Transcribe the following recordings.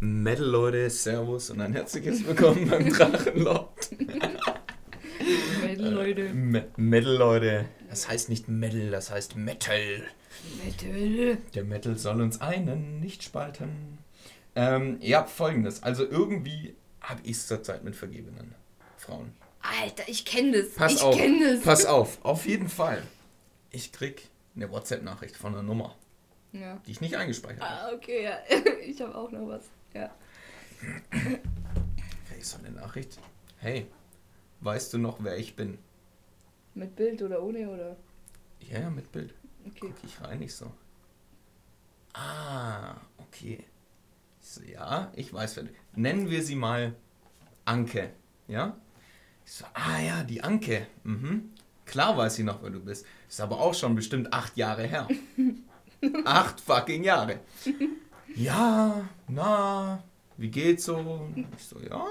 Metal Leute, Servus und ein herzliches Willkommen beim Drachenlord. Metal Leute. Äh, Me Metal Leute. Das heißt nicht Metal, das heißt Metal. Metal. Der Metal soll uns einen nicht spalten. Ähm, ja, folgendes. Also irgendwie habe ich es zurzeit mit vergebenen Frauen. Alter, ich kenne das. Pass ich auf. kenne das. Pass auf, auf jeden Fall. Ich krieg eine WhatsApp-Nachricht von einer Nummer, Ja. die ich nicht eingespeichert habe. Ah, okay, ja. Ich habe auch noch was. Ja. Krieg ich so eine Nachricht. Hey, weißt du noch, wer ich bin? Mit Bild oder ohne oder? Ja, ja, mit Bild. Okay. Guck ich rein, ich so. Ah, okay. Ich so, ja, ich weiß, wer du. Nennen wir sie mal Anke, ja? Ich so, ah ja, die Anke. Mhm. Klar weiß sie noch, wer du bist. Ist aber auch schon bestimmt acht Jahre her. acht fucking Jahre. Ja, na, wie geht's so? Ich so, ja,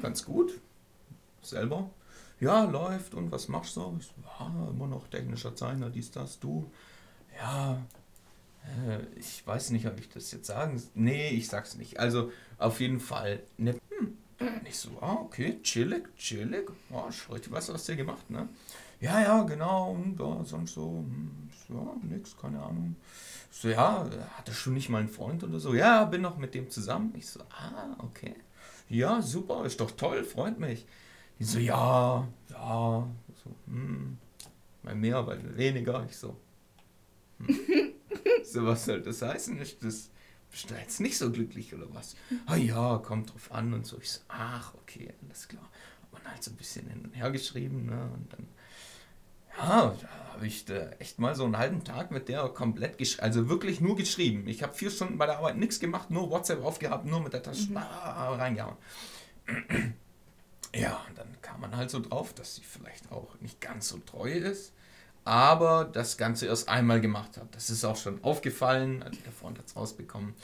ganz gut. Selber? Ja, läuft und was machst du? Ich so, ja, immer noch technischer Zeichner, dies, das, du. Ja, äh, ich weiß nicht, ob ich das jetzt sagen. Nee, ich sag's nicht. Also auf jeden Fall ne. Hm. Ich so, ah, okay, chillig, chillig. Ja, ist richtig was aus dir gemacht, ne? Ja, ja, genau. Und ja, sonst so, hm, ja, nix, keine Ahnung. So, ja, hattest du nicht mal einen Freund oder so? Ja, bin noch mit dem zusammen. Ich so, ah, okay. Ja, super, ist doch toll, freut mich. Die so, ja, ja, so, hm, mal mehr, mal weniger. Ich so, hm. so was soll das heißen? Ist das, bist du jetzt nicht so glücklich oder was? Ah ja, kommt drauf an und so. Ich so, ach, okay, alles klar. Und halt so ein bisschen hin und her geschrieben, ne, und dann, ja, da habe ich da echt mal so einen halben Tag mit der komplett geschrieben, also wirklich nur geschrieben. Ich habe vier Stunden bei der Arbeit nichts gemacht, nur WhatsApp aufgehabt, nur mit der Tasche ah, reingehauen. Ja, und dann kam man halt so drauf, dass sie vielleicht auch nicht ganz so treu ist, aber das Ganze erst einmal gemacht hat. Das ist auch schon aufgefallen, also der Freund hat es rausbekommen.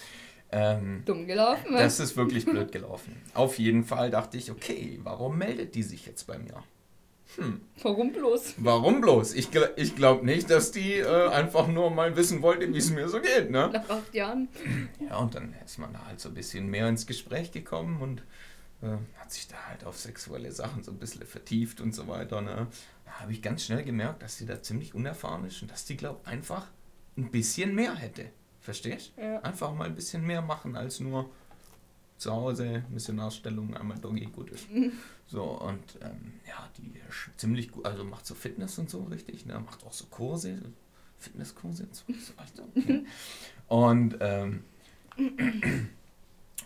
Ähm, Dumm gelaufen, was? das ist wirklich blöd gelaufen. Auf jeden Fall dachte ich, okay, warum meldet die sich jetzt bei mir? Warum bloß? Warum bloß? Ich, gl ich glaube nicht, dass die äh, einfach nur mal wissen wollte, wie es mir so geht, ne? Nach acht Jahren? Ja, und dann ist man da halt so ein bisschen mehr ins Gespräch gekommen und äh, hat sich da halt auf sexuelle Sachen so ein bisschen vertieft und so weiter. Ne? Da habe ich ganz schnell gemerkt, dass sie da ziemlich unerfahren ist und dass die, glaube einfach ein bisschen mehr hätte. Verstehst? Ja. Einfach mal ein bisschen mehr machen als nur zu Hause, Missionarstellung, einmal Doggy, gut ist. So, und ähm, ja, die ist ziemlich gut, also macht so Fitness und so richtig, ne? macht auch so Kurse, Fitnesskurse und so, so weiter. Okay. Und ähm,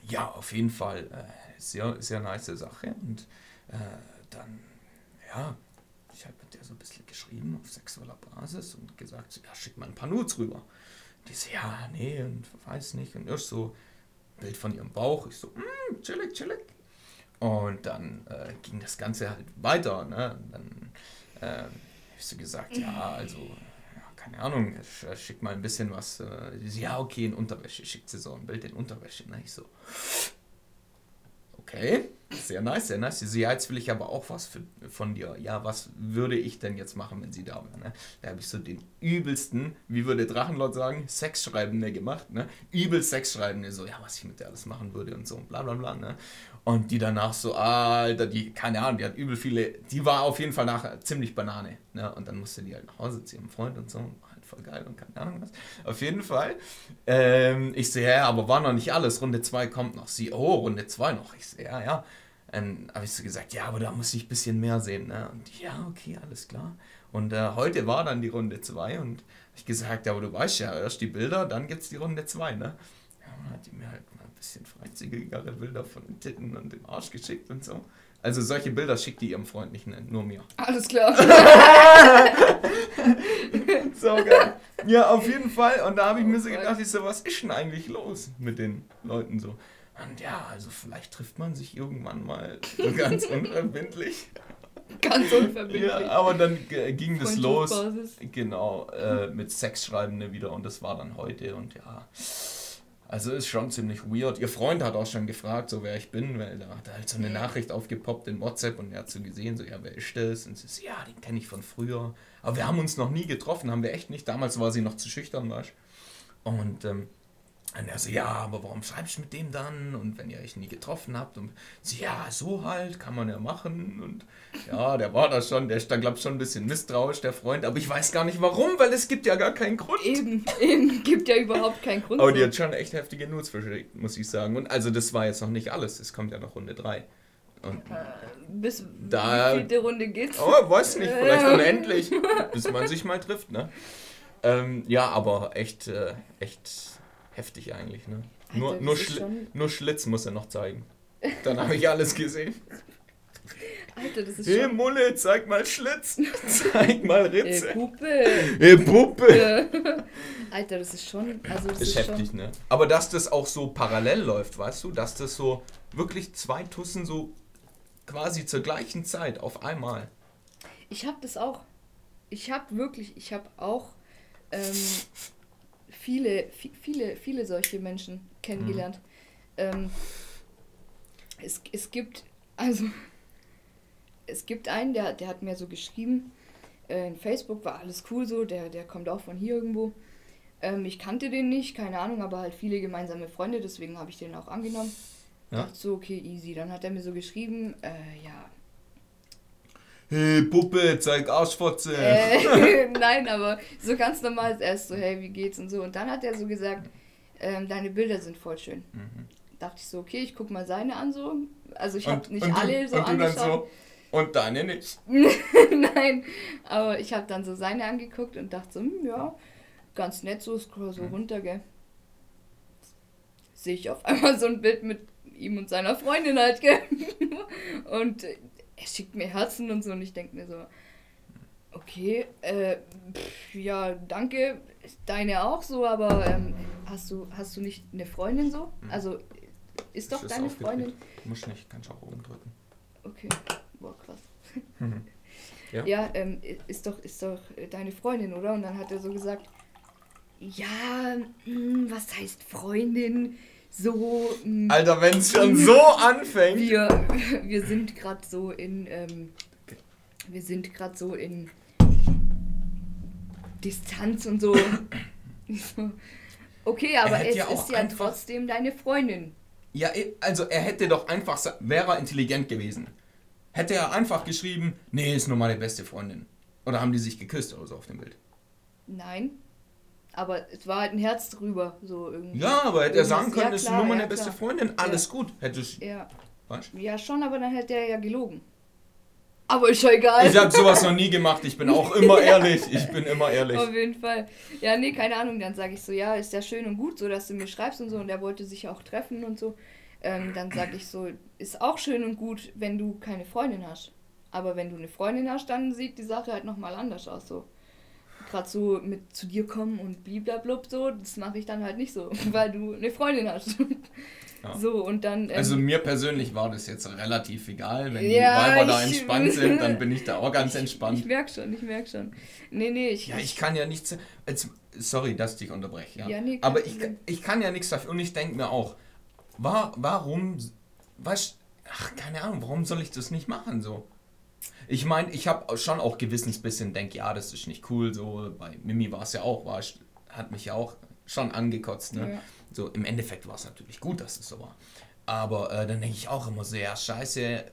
ja, auf jeden Fall äh, sehr, sehr nice Sache. Und äh, dann, ja, ich habe mit der so ein bisschen geschrieben auf sexueller Basis und gesagt, ja, schick mal ein paar Nudes rüber. Die so, ja, nee, und weiß nicht. Und erst so Bild von ihrem Bauch. Ich so, mm, chillig, chillig. Und dann äh, ging das Ganze halt weiter. Ne? Dann äh, ich so gesagt, ja, also, ja, keine Ahnung, sch- schick mal ein bisschen was. Äh, ja, okay, in Unterwäsche. Schickt sie so ein Bild in Unterwäsche. Ne? Ich so, okay, sehr nice, sehr nice. Sie ja, jetzt will ich aber auch was für, von dir. Ja, was würde ich denn jetzt machen, wenn sie da wäre? Ne? Da habe ich so den übelsten, wie würde Drachenlord sagen, Sexschreibende gemacht. Ne? Übel Sexschreibende, so, ja, was ich mit der alles machen würde und so bla bla bla. Ne? Und die danach so, Alter, die, keine Ahnung, die hat übel viele, die war auf jeden Fall nachher ziemlich Banane. Ne? Und dann musste die halt nach Hause zu ihrem Freund und so. Voll geil und keine Ahnung was. Auf jeden Fall. Ähm, ich so, ja, aber war noch nicht alles. Runde 2 kommt noch. Sie, oh, Runde 2 noch. Ich so, ja, ja. Dann habe ich so gesagt, ja, aber da muss ich ein bisschen mehr sehen. Ne? Und ja, okay, alles klar. Und äh, heute war dann die Runde 2 und ich gesagt, ja, aber du weißt ja, erst die Bilder, dann gibt's die Runde 2, ne? Ja, dann hat die mir halt mal ein bisschen freizügigere Bilder von den Titten und dem Arsch geschickt und so. Also solche Bilder schickt die ihrem Freund nicht, ne? nur mir. Alles klar. So geil. Ja, auf jeden Fall. Und da habe ich mir so Oh gedacht, ich so, was ist denn eigentlich los mit den Leuten so? Und ja, also vielleicht trifft man sich irgendwann mal so ganz unverbindlich. Ganz unverbindlich. Ja, aber dann ging das los. Genau, äh, mit Sexschreibende wieder und das war dann heute und ja. Also ist schon ziemlich weird. Ihr Freund hat auch schon gefragt, so wer ich bin, weil da hat halt so eine Nachricht aufgepoppt in WhatsApp und er hat so gesehen, so ja, wer ist das? Und sie so, ja, den kenne ich von früher. Aber wir haben uns noch nie getroffen, haben wir echt nicht. Damals war sie noch zu schüchtern, weißt? Und ähm, Und er so, ja, aber warum schreibst du mit dem dann? Und wenn ihr euch nie getroffen habt? Und sie, ja, so halt, kann man ja machen. Und ja, der war da schon, der ist da, glaube ich, schon ein bisschen misstrauisch, der Freund. Aber ich weiß gar nicht warum, weil es gibt ja gar keinen Grund. Eben, eben, gibt ja überhaupt keinen Grund. Aber so. die hat schon echt heftige Nudes verschickt, muss ich sagen. Und also das war jetzt noch nicht alles, es kommt ja noch Runde 3. Und Bis Da- wie die Runde geht's? Oh, weiß nicht, vielleicht Ja. unendlich, bis man sich mal trifft, ne? Ähm, ja, aber echt, äh, echt heftig eigentlich, ne? Alter, nur, nur, Schli schon- nur Schlitz muss er noch zeigen. Dann habe ich alles gesehen. Alter, das ist Hey schon... Mulle, zeig mal Schlitz. zeig mal Ritze. Puppe. Hey Puppe. Alter, das ist schon... Also das Ist ist, heftig, schon... ne? Aber dass das auch so parallel läuft, weißt du? Dass das so wirklich zwei Tussen so quasi zur gleichen Zeit auf einmal. Ich hab das auch. Ich hab wirklich... Ich hab auch ähm, viele, vi- viele, viele solche Menschen kennengelernt. Ähm, es, es gibt... Also... Es gibt einen, der, der hat mir so geschrieben, äh, in Facebook war alles cool so, der, der kommt auch von hier irgendwo. Ähm, ich kannte den nicht, keine Ahnung, aber halt viele gemeinsame Freunde, deswegen habe ich den auch angenommen. Ja. Dachte so, okay, easy. Dann hat er mir so geschrieben, äh, ja. Hey Puppe, zeig Arschfotze. Äh, nein, aber so ganz normal erst so, hey, wie geht's und so. Und dann hat er so gesagt, ähm, deine Bilder sind voll schön. Mhm. Dachte ich so, okay, ich guck mal seine an so. Also ich habe nicht und du- alle so und du dann angeschaut. so, und deine nicht. Nein, aber ich habe dann so seine angeguckt und dachte so, hm, ja, ganz nett so, scroll so Mhm. runter, gell. Sehe ich auf einmal so ein Bild mit ihm und seiner Freundin halt, gell. Und er schickt mir Herzen und so und ich denke mir so, okay, äh, pff, ja, danke, deine auch so, aber ähm, hast du hast du nicht eine Freundin so? Mhm. Also ist doch Das deine. Freundin. Muss nicht, kannst auch oben drücken. Okay, boah, krass. Ja. Ja, ähm, ist doch, ist doch deine Freundin, oder? Und dann hat er so gesagt, ja, hm, was heißt Freundin? So, hm, Alter, wenn es schon so anfängt. wir, wir sind gerade so in, ähm, wir sind gerade so in Distanz und so. Okay, aber es ja ist ja trotzdem deine Freundin. Ja, also er hätte doch einfach, wäre er intelligent gewesen. Hätte er einfach geschrieben, nee, ist nur meine beste Freundin. Oder haben die sich geküsst oder so auf dem Bild. Nein. Aber es war halt ein Herz drüber, so irgendwie. Ja, aber hätte er sagen können, ja, ist nur meine ja, beste. Freundin, alles gut. Hätte ich, Ja. weißt? Ja, schon, aber dann hätte er ja gelogen. Aber ist schon egal. Ich habe sowas noch nie gemacht, ich bin auch immer ehrlich. Ich bin immer ehrlich. Auf jeden Fall. Ja, nee, keine Ahnung. Dann sage ich so, ja, ist ja schön und gut, so dass du mir schreibst und so. Und er wollte sich auch treffen und so. Ähm, dann sage ich so, ist auch schön und gut, wenn du keine Freundin hast. Aber wenn du eine Freundin hast, dann sieht die Sache halt nochmal anders aus. So. Gerade so mit zu dir kommen und bliblablub so, das mache ich dann halt nicht so, weil du eine Freundin hast. Ja. So, und dann. Ähm, Also mir persönlich war das jetzt relativ egal. Wenn die Ja, Weiber da ich- entspannt sind, dann bin ich da auch ganz ich entspannt. merk schon, ich merk schon. Nee, nee, ich. Ja, ich kann ja nichts. Jetzt, sorry, dass ich dich unterbreche. Ja. Ja, nee, Aber ich, ich kann ja nichts dafür und ich denke mir auch, war, warum, was, ach, keine Ahnung, warum soll ich das nicht machen so? Ich meine, ich habe schon auch gewissensbissen, denke, ja, das ist nicht cool, so, bei Mimi war es ja auch, war, hat mich ja auch schon angekotzt, ne? Ja. So, im Endeffekt war es natürlich gut, dass es so war. Aber äh, dann denke ich auch immer so, ja, scheiße, ja,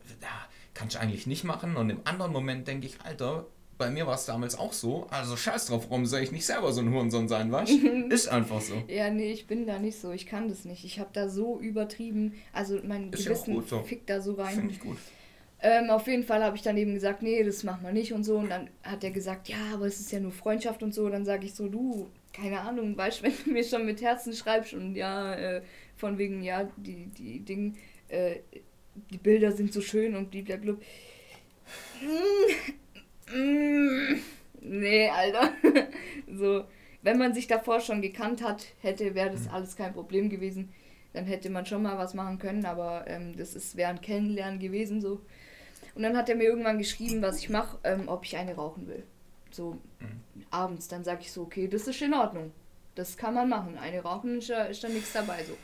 kann ich eigentlich nicht machen. Und im anderen Moment denke ich, Alter, bei mir war es damals auch so. Also scheiß drauf, warum soll ich nicht selber so ein Hurensohn sein, weißt Ist einfach so. Ja, nee, ich bin da nicht so. Ich kann das nicht. Ich habe da so übertrieben. Also mein Ist ja Gewissen so. fickt da so rein. Finde ich gut. Ähm, auf jeden Fall habe ich dann eben gesagt, nee, das machen wir nicht und so. Und dann hat er gesagt, ja, aber es ist ja nur Freundschaft und so. Dann sage ich so, du, keine Ahnung, weißt du, wenn du mir schon mit Herzen schreibst und ja, äh, von wegen, ja, die, die Dinge, äh, die Bilder sind so schön und blablabla. Mm, mm, nee, Alter. so, wenn man sich davor schon gekannt hat, hätte, wäre das alles kein Problem gewesen. Dann hätte man schon mal was machen können, aber ähm, das ist wäre ein Kennenlernen gewesen so. Und dann hat er mir irgendwann geschrieben, was ich mache, ähm, ob ich eine rauchen will. So abends, dann sage ich so, okay, das ist in Ordnung. Das kann man machen. Eine rauchen ist da, ist da nichts dabei so.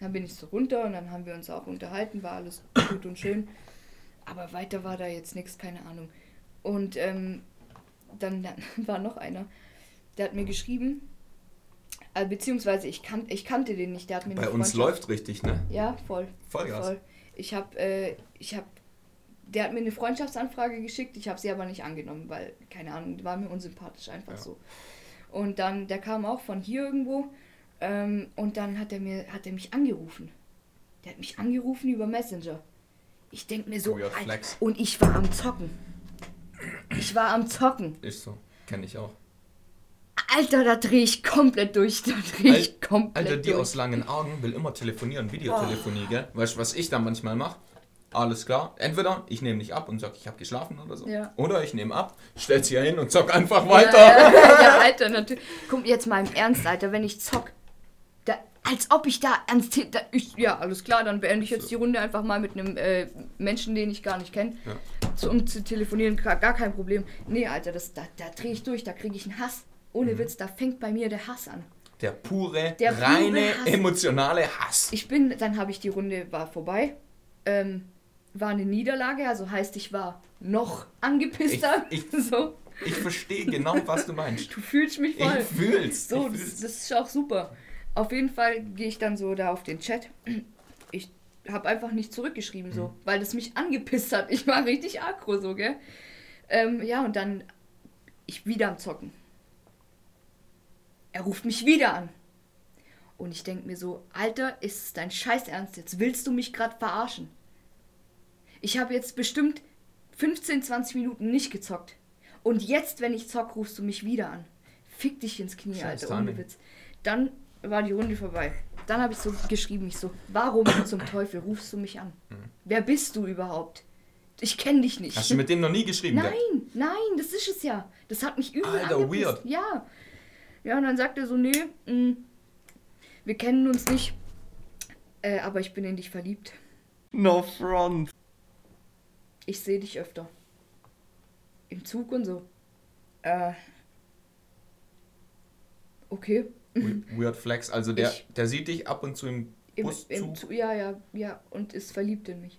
Dann bin ich so runter und dann haben wir uns auch unterhalten, war alles gut und schön. Aber weiter war da jetzt nichts, keine Ahnung. Und ähm, dann, dann war noch einer, der hat mir geschrieben, äh, beziehungsweise ich, kan ich kannte den nicht, der hat mir Bei uns läuft richtig, ne? Ja, voll. Vollgas. Voll. Ich habe, äh, ich habe, der hat mir eine Freundschaftsanfrage geschickt, ich habe sie aber nicht angenommen, weil, keine Ahnung, war mir unsympathisch einfach Ja. so. Und dann, der kam auch von hier irgendwo ähm, und dann hat er mir, hat er mich angerufen. Der hat mich angerufen über Messenger. Ich denk mir so, Alter, Flex. und ich war am Zocken. Ich war am Zocken. Ist so. Kenne ich auch. Alter, da drehe ich komplett durch. Da drehe ich Al- komplett Alter, die durch. aus langen Augen will immer telefonieren, Videotelefonie, gell? Weißt du, was ich dann manchmal mache? Alles klar. Entweder ich nehme nicht ab und sag, ich habe geschlafen oder so. Ja. Oder ich nehme ab, stell's hier hin und zock einfach weiter. Ja, ja, ja, Alter, natürlich. Guck jetzt mal im Ernst, Alter, wenn ich zock, da, als ob ich da Te da, ich, Ja, alles klar, dann beende ich jetzt die Runde einfach mal mit einem äh, Menschen, den ich gar nicht kenne. Ja. Um zu telefonieren, gar, gar kein Problem. Nee, Alter, das, da, da drehe ich durch, da kriege ich einen Hass. Ohne Mhm. Witz, da fängt bei mir der Hass an. Der pure, Der pure reine, Hass. emotionale Hass. Ich bin, dann habe ich die Runde, war vorbei. Ähm, war eine Niederlage, also heißt, ich war noch angepisster. Ich- so, Ich verstehe genau, was du meinst. du fühlst mich voll. Ich fühl's. So, ich das, fühl's. das ist auch super. Auf jeden Fall gehe ich dann so da auf den Chat. Ich habe einfach nicht zurückgeschrieben, so, weil das mich angepisst hat. Ich war richtig aggro, so, gell? Ähm, ja, und dann ich wieder am Zocken. Er ruft mich wieder an. Und ich denke mir so, Alter, ist es dein Scheiß Ernst? Jetzt willst du mich gerade verarschen. Ich habe jetzt bestimmt 15, 20 Minuten nicht gezockt. Und jetzt, wenn ich zock, rufst du mich wieder an. Fick dich ins Knie, Scheiß Alter, ohne. Witz. Dann war die Runde vorbei. Dann habe ich so geschrieben, ich so, warum zum Teufel rufst du mich an? Wer bist du überhaupt? Ich kenne dich nicht. Hast du mit dem noch nie geschrieben? Nein, gehabt? nein, das ist es ja. Das hat mich übel Alter, angepisst. weird. Ja. Ja, und dann sagt er so, nee, mh, wir kennen uns nicht, äh, aber ich bin in dich verliebt. No front. Ich sehe dich öfter. Im Zug und so. Äh. Okay. Weird Flex. Also der, Ich- der sieht dich ab und zu im Im, Bus im zu Zug, ja, ja, ja. Und ist verliebt in mich.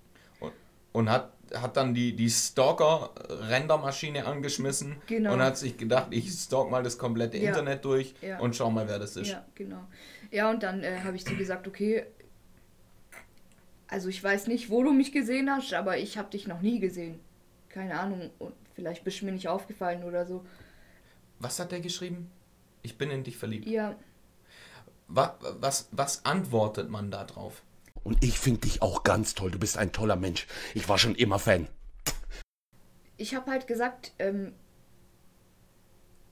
und hat, hat dann die, die Stalker-Rendermaschine angeschmissen Genau. und hat sich gedacht, ich stalk mal das komplette Ja. Internet durch Ja. und schau mal, wer das ist. Ja, genau. Ja, und dann äh, habe ich zu gesagt, okay, also ich weiß nicht, wo du mich gesehen hast, aber ich habe dich noch nie gesehen. Keine Ahnung, und vielleicht bist du mir nicht aufgefallen oder so. Was hat der geschrieben? Ich bin in dich verliebt. Ja, Was, was, was antwortet man da drauf? Und ich finde dich auch ganz toll. Du bist ein toller Mensch. Ich war schon immer Fan. ich habe halt gesagt, ähm,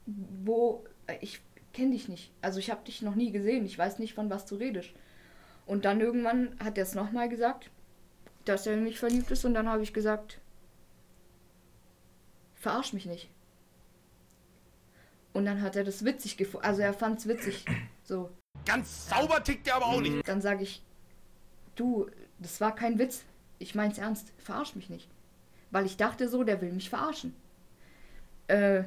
wo, äh, ich kenne dich nicht. Also ich habe dich noch nie gesehen. Ich weiß nicht, von was du redest. Und dann irgendwann hat er es nochmal gesagt, dass er in mich verliebt ist. Und dann habe ich gesagt, verarsch mich nicht. Und dann hat er das witzig gefunden. Also er fand es witzig. So. Ganz sauber tickt der aber auch nicht. Dann sage ich, du, das war kein Witz. Ich mein's ernst. Verarsch mich nicht. Weil ich dachte so, der will mich verarschen. Äh,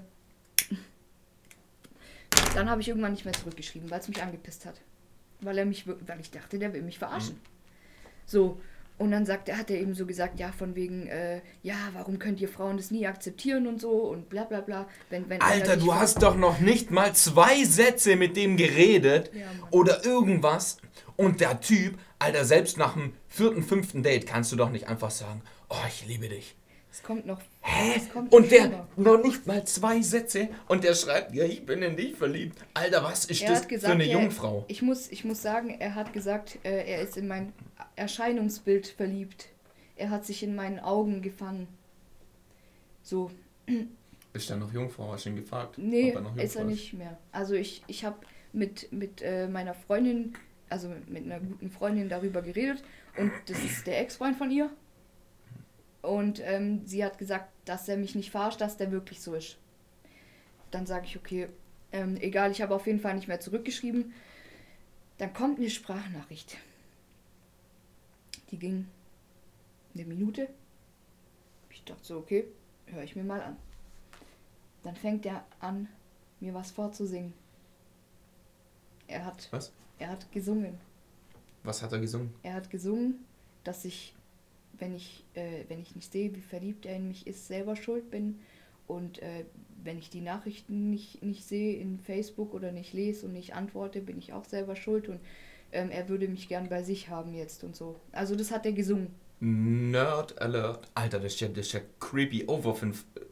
dann habe ich irgendwann nicht mehr zurückgeschrieben, weil es mich angepisst hat. Weil er mich, weil ich dachte, der will mich verarschen. So. Und dann sagt er, hat er eben so gesagt, ja, von wegen, äh, ja, warum könnt ihr Frauen das nie akzeptieren und so und bla bla bla. Wenn, wenn Alter, du hast doch noch nicht mal zwei Sätze mit dem geredet Ja, oder irgendwas. Und der Typ, Alter, selbst nach dem vierten, fünften Date kannst du doch nicht einfach sagen, oh, ich liebe dich. Es kommt noch. Hä? Kommt Und der schlimmer. noch nicht mal zwei Sätze und der schreibt, ja, ich bin in dich verliebt. Alter, was ist Er das gesagt, für eine er- Jungfrau? Ich muss, ich muss sagen, er hat gesagt, äh, er ist in mein Erscheinungsbild verliebt. Er hat sich in meinen Augen gefangen. So, Ist er noch Jungfrau? Hast du ihn gefragt? nee, er noch ist er nicht mehr. Also ich, ich habe mit, mit äh, meiner Freundin, also mit einer guten Freundin darüber geredet und das ist der Ex-Freund von ihr. Und ähm, sie hat gesagt, dass er mich nicht verarscht, dass der wirklich so ist. Dann sage ich, okay, ähm, egal, ich habe auf jeden Fall nicht mehr zurückgeschrieben. Dann kommt eine Sprachnachricht. Die ging eine Minute. Ich dachte so, okay, höre ich mir mal an. Dann fängt er an, mir was vorzusingen. Er hat, Was? er hat gesungen. Was hat er gesungen? Er hat gesungen, dass ich, wenn ich, äh, wenn ich nicht sehe, wie verliebt er in mich ist, selber schuld bin Und äh, wenn ich die Nachrichten nicht, nicht sehe in Facebook oder nicht lese und nicht antworte, bin ich auch selber schuld. Und ähm, er würde mich gern bei sich haben jetzt und so. Also das hat er gesungen. Nerd Alert. Alter, das ist ja, das ist ja creepy over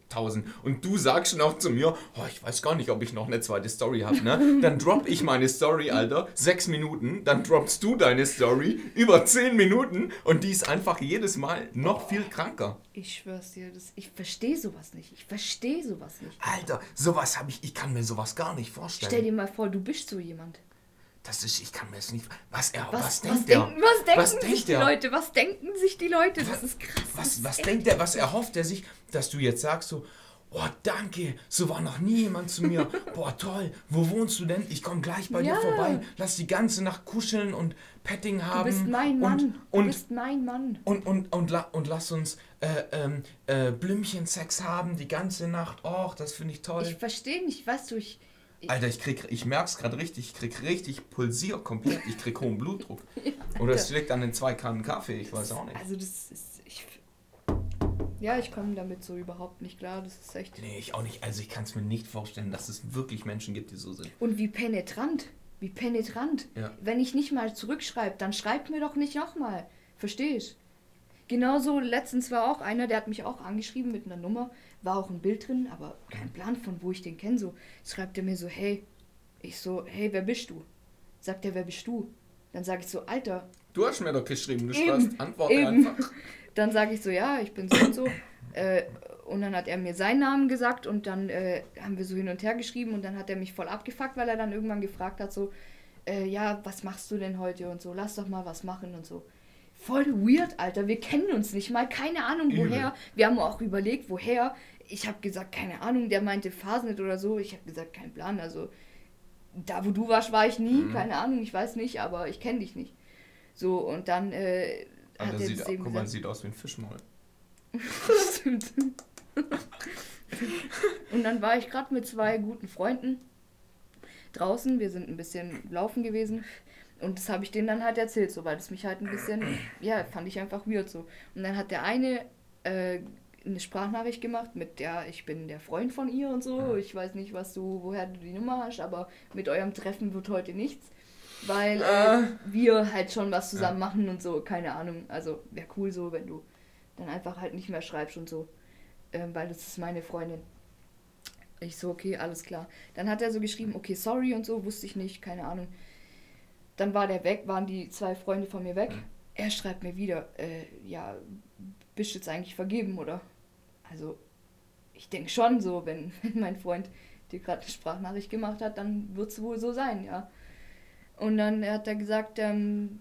5000. Und du sagst schon auch zu mir, oh, ich weiß gar nicht, ob ich noch eine zweite Story habe, ne? Dann drop ich meine Story, Alter, sechs Minuten, dann droppst du deine Story über zehn Minuten und die ist einfach jedes Mal noch viel kranker. Ich schwör's dir, das, ich verstehe sowas nicht. Ich verstehe sowas nicht. Alter, sowas habe ich, ich kann mir sowas gar nicht vorstellen. Stell dir mal vor, du bist so jemand. Das ist, ich kann mir das nicht. Was er, Was, was, was, denkt denken, der? was denken Was sich denkt die der? Leute? Was denken sich die Leute? Das ist krass. Was, was denkt der, was erhofft er sich, dass du jetzt sagst so, oh danke, so war noch nie jemand zu mir. Boah toll, wo wohnst du denn? Ich komme gleich bei Ja. dir vorbei. Lass die ganze Nacht kuscheln und Petting Du haben. bist mein Mann. Und, du und, bist mein Mann. und, und, und, la, und lass uns äh, ähm, äh, Blümchensex haben die ganze Nacht. Och, das finde ich toll. Ich verstehe nicht, weißt du, ich. Alter, ich krieg, ich merk's gerade richtig, ich krieg richtig Pulsier komplett, ich krieg hohen Blutdruck. Oder es liegt an den zwei Kannen Kaffee, ich weiß auch nicht. Also, das ist. Ich, ja, ich komme damit so überhaupt nicht klar. Das ist echt. Nee, ich auch nicht. Also ich kann es mir nicht vorstellen, dass es wirklich Menschen gibt, die so sind. Und wie penetrant. Wie penetrant. Ja. Wenn ich nicht mal zurückschreibe, dann schreibt mir doch nicht nochmal. Verstehe ich. Genauso, letztens war auch einer, der hat mich auch angeschrieben mit einer Nummer, war auch ein Bild drin, aber kein Plan von, wo ich den kenne. So schreibt er mir so, hey, ich so, hey, wer bist du? Sagt er, wer bist du? Dann sage ich so, Alter, Du hast mir doch geschrieben, du schreibst Antworte eben. einfach. Dann sage ich so, ja, ich bin so und so. Äh, und dann hat er mir seinen Namen gesagt und dann äh, haben wir so hin und her geschrieben und dann hat er mich voll abgefuckt, weil er dann irgendwann gefragt hat, so, äh, ja, was machst du denn heute und so, lass doch mal was machen und so. Voll weird, Alter, wir kennen uns nicht mal, keine Ahnung Übel. woher. Wir haben auch überlegt, woher. Ich habe gesagt, keine Ahnung, der meinte Fasnet oder so. Ich habe gesagt, kein Plan, also da wo du warst, war ich nie, Mhm. keine Ahnung, ich weiß nicht, aber ich kenne dich nicht. So, und dann äh, hat er sieht, guck mal, sieht aus wie ein Fischmaul. Stimmt. Und dann war ich gerade mit zwei guten Freunden draußen. Wir sind ein bisschen laufen gewesen. Und das habe ich denen dann halt erzählt, so, weil das mich halt ein bisschen, ja, fand ich einfach weird so. Und dann hat der eine äh, eine Sprachnachricht gemacht mit der, ich bin der Freund von ihr und so. Ich weiß nicht, was du, woher du die Nummer hast, aber mit eurem Treffen wird heute nichts. Weil äh, wir halt schon was zusammen machen und so, keine Ahnung. Also wäre cool so, wenn du dann einfach halt nicht mehr schreibst und so. Ähm, weil das ist meine Freundin. Ich so, okay, alles klar. Dann hat er so geschrieben, okay, sorry und so, wusste ich nicht, keine Ahnung. Dann war der weg, waren die zwei Freunde von mir weg. Er schreibt mir wieder, äh, ja, bist du jetzt eigentlich vergeben, oder? Also, ich denke schon so, wenn, wenn mein Freund dir gerade eine Sprachnachricht gemacht hat, dann wird es wohl so sein, ja. Und dann hat er gesagt, ähm,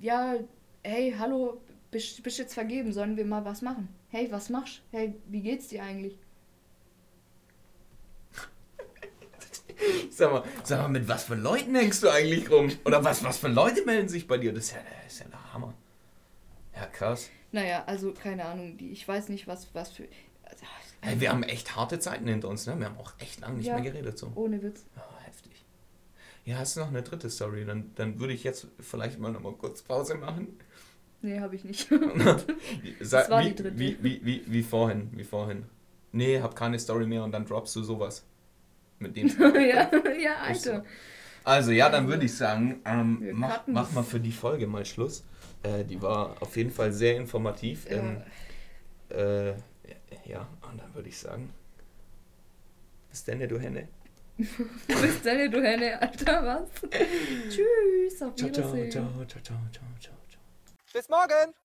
ja, hey, hallo, bist, bist jetzt vergeben, sollen wir mal was machen? Hey, was machst? Hey, wie geht's dir eigentlich? Sag mal, sag mal, mit was für Leuten hängst du eigentlich rum? Oder was, was für Leute melden sich bei dir? Das ist ja, das ist ja der Hammer. Ja, krass. Naja, also keine Ahnung, ich weiß nicht, was, was für. Also, Hey, wir haben echt harte Zeiten hinter uns, ne? Wir haben auch echt lange nicht Ja. mehr geredet so. ohne Witz. Oh, heftig. Ja, hast du noch eine dritte Story? Dann, dann würde ich jetzt vielleicht mal noch mal kurz Pause machen. Nee, habe ich nicht. Sag, war wie, die dritte. Wie, wie, wie, wie vorhin, wie vorhin. Nee, hab keine Story mehr und dann droppst du sowas. Mit dem. ja, ja. Alter. Also ja, dann würde ich sagen, ähm, mach, mach mal für die Folge mal Schluss. Äh, die war auf jeden Fall sehr informativ. Ja. Ähm, äh, ja, und dann würde ich sagen, bis dann, du Henne. Bis dann, du Henne, Alter, was? Tschüss, auf Ciao, ciao, Wiedersehen. ciao, ciao, ciao, ciao, ciao. ciao. Bis morgen!